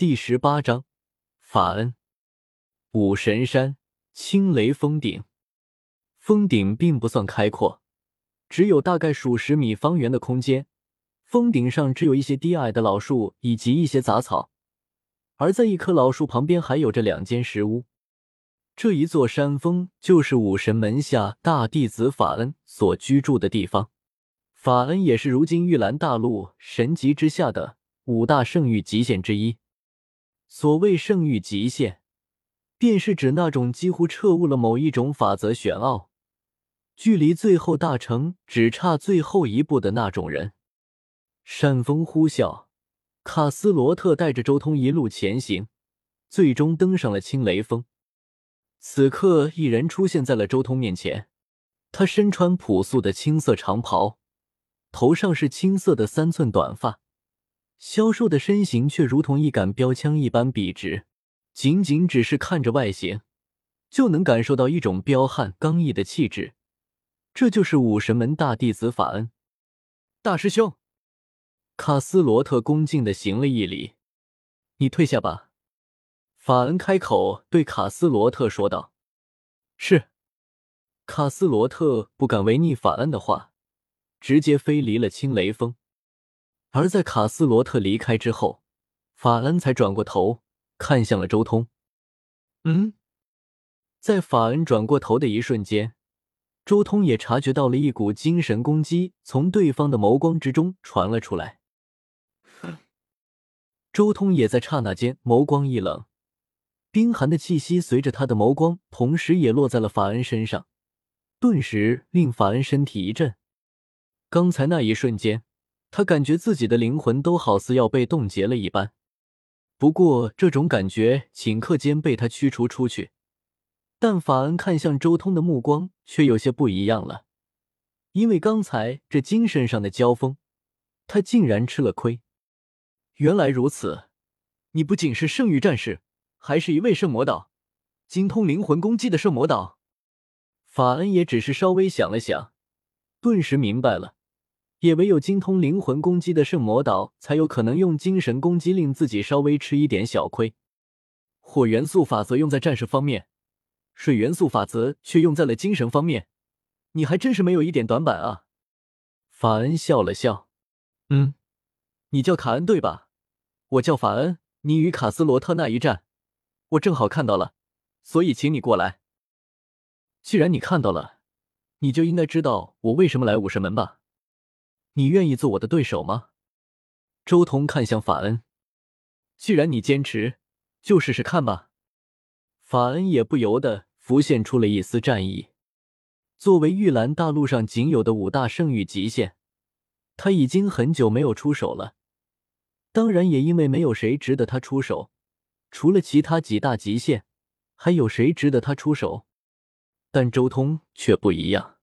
第十八章法恩。武神山青雷峰顶，峰顶并不算开阔，只有大概数十米方圆的空间。峰顶上只有一些低矮的老树以及一些杂草，而在一棵老树旁边还有着两间石屋。这一座山峰就是武神门下大弟子法恩所居住的地方。法恩也是如今玉兰大陆神级之下的五大圣域极限之一。所谓圣域极限，便是指那种几乎彻悟了某一种法则玄奥，距离最后大成只差最后一步的那种人。山风呼啸，卡斯罗特带着周通一路前行，最终登上了青雷峰。此刻，一人出现在了周通面前。他身穿朴素的青色长袍，头上是青色的三寸短发，消瘦的身形却如同一杆标枪一般笔直。仅仅只是看着外形，就能感受到一种彪悍刚毅的气质。这就是武神门大弟子法恩。大师兄。卡斯罗特恭敬的行了一礼，你退下吧。法恩开口对卡斯罗特说道：“是。”卡斯罗特不敢违逆法恩的话，直接飞离了青雷峰。而在卡斯罗特离开之后，法恩才转过头看向了周通。嗯，在法恩转过头的一瞬间。周通也察觉到了一股精神攻击从对方的眸光之中传了出来。周通也在刹那间眸光一冷，冰寒的气息随着他的眸光，同时也落在了法恩身上，顿时令法恩身体一震。刚才那一瞬间，他感觉自己的灵魂都好似要被冻结了一般。不过这种感觉顷刻间被他驱除出去，但法恩看向周通的目光却有些不一样了，因为刚才这精神上的交锋，他竟然吃了亏。原来如此，你不仅是圣域战士，还是一位圣魔导，精通灵魂攻击的圣魔导。法恩也只是稍微想了想，顿时明白了，也唯有精通灵魂攻击的圣魔岛，才有可能用精神攻击令自己稍微吃一点小亏。火元素法则用在战士方面，水元素法则却用在了精神方面，你还真是没有一点短板啊！法恩笑了笑，嗯，你叫卡恩对吧？我叫法恩，你与卡斯罗特那一战，我正好看到了，所以请你过来。既然你看到了，你就应该知道我为什么来武神门吧？你愿意做我的对手吗？周通看向法恩，既然你坚持，就试试看吧。法恩也不由得浮现出了一丝战意。作为玉兰大陆上仅有的五大圣域极限，他已经很久没有出手了。当然，也因为没有谁值得他出手，除了其他几大极限，还有谁值得他出手？但周通却不一样。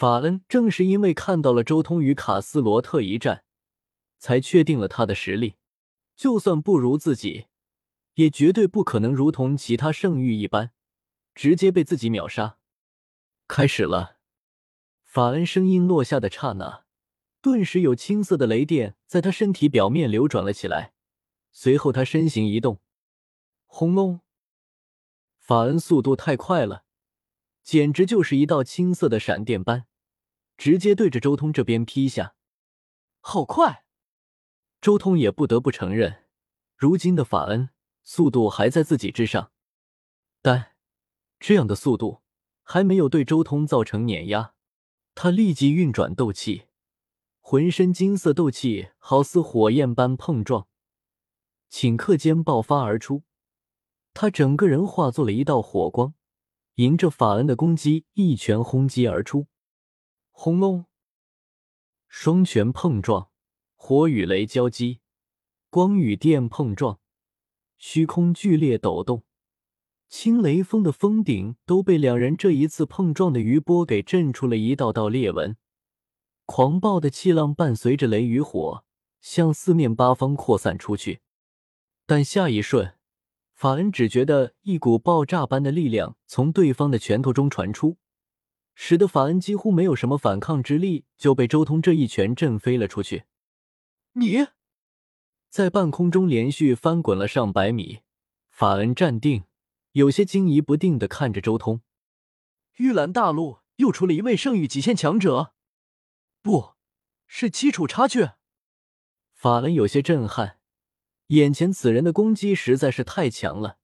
法恩正是因为看到了周通与卡斯罗特一战，才确定了他的实力。就算不如自己，也绝对不可能如同其他圣域一般，直接被自己秒杀。开始了。法恩声音落下的刹那。顿时有青色的雷电在他身体表面流转了起来，随后他身形一动，轰隆！法恩速度太快了，简直就是一道青色的闪电般，直接对着周通这边劈下。好快！周通也不得不承认，如今的法恩速度还在自己之上，但这样的速度还没有对周通造成碾压。他立即运转斗气。浑身金色斗气好似火焰般碰撞，顷刻间爆发而出。他整个人化作了一道火光，迎着法恩的攻击一拳轰击而出。轰隆！双拳碰撞，火与雷交击，光与电碰撞，虚空剧烈抖动，青雷峰的峰顶都被两人这一次碰撞的余波给震出了一道道裂纹。狂暴的气浪伴随着雷与火向四面八方扩散出去，但下一瞬，法恩只觉得一股爆炸般的力量从对方的拳头中传出，使得法恩几乎没有什么反抗之力，就被周通这一拳震飞了出去。你，在半空中连续翻滚了上百米。法恩站定，有些惊疑不定的看着周通。玉兰大陆又出了一位圣域极限强者，不是基础差距。法恩有些震撼，眼前此人的攻击实在是太强了，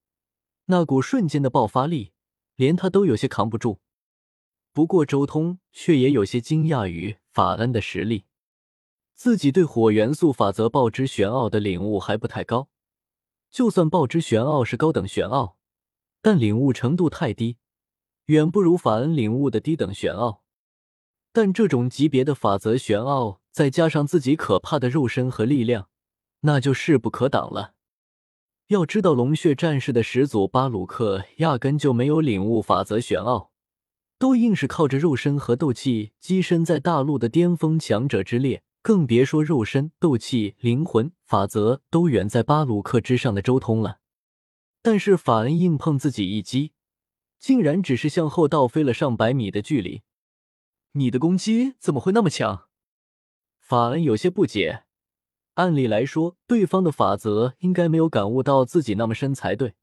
那股瞬间的爆发力，连他都有些扛不住。不过周通却也有些惊讶于法恩的实力，自己对火元素法则爆之玄奥的领悟还不太高。就算爆之玄奥是高等玄奥，但领悟程度太低，远不如法恩领悟的低等玄奥。但这种级别的法则玄奥，再加上自己可怕的肉身和力量，那就势不可挡了。要知道，龙血战士的始祖巴鲁克压根就没有领悟法则玄奥，都硬是靠着肉身和斗气跻身在大陆的巅峰强者之列。更别说肉身、斗气、灵魂、法则都远在巴鲁克之上的周通了。但是法恩硬碰自己一击，竟然只是向后倒飞了上百米的距离。你的攻击怎么会那么强？法恩有些不解。按理来说，对方的法则应该没有感悟到自己那么深才对，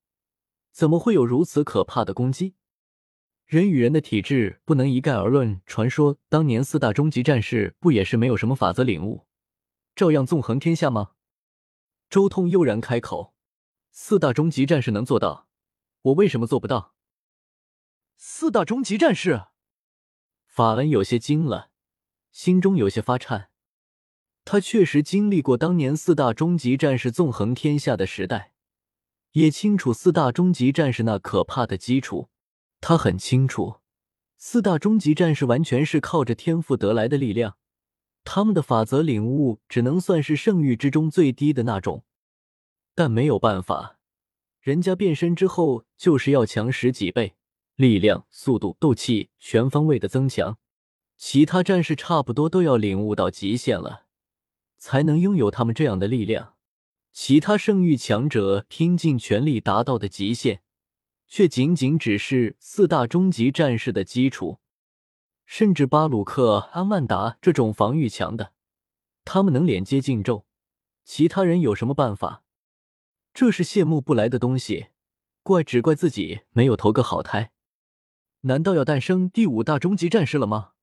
怎么会有如此可怕的攻击？人与人的体质不能一概而论。传说当年四大终极战士不也是没有什么法则领悟，照样纵横天下吗？周通悠然开口：“四大终极战士能做到，我为什么做不到？”四大终极战士，法恩有些惊了，心中有些发颤。他确实经历过当年四大终极战士纵横天下的时代，也清楚四大终极战士那可怕的基础。他很清楚，四大终极战士完全是靠着天赋得来的力量，他们的法则领悟只能算是圣域之中最低的那种。但没有办法，人家变身之后就是要强十几倍，力量、速度、斗气全方位的增强。其他战士差不多都要领悟到极限了，才能拥有他们这样的力量。其他圣域强者拼尽全力达到的极限。却仅仅只是四大终极战士的基础，甚至巴鲁克、阿曼达这种防御强的，他们能连接禁咒，其他人有什么办法？这是羡慕不来的东西，怪只怪自己没有投个好胎。难道要诞生第五大终极战士了吗？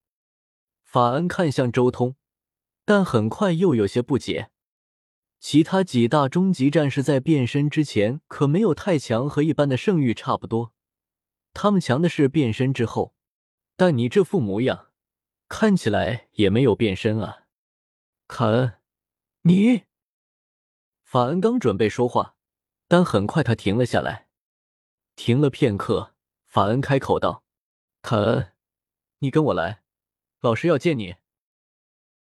法恩看向周通，但很快又有些不解。其他几大终极战士在变身之前可没有太强，和一般的圣域差不多。他们强的是变身之后，但你这副模样，看起来也没有变身啊。卡恩，你……法恩刚准备说话，但很快他停了下来。停了片刻，法恩开口道：“卡恩，你跟我来，老师要见你。”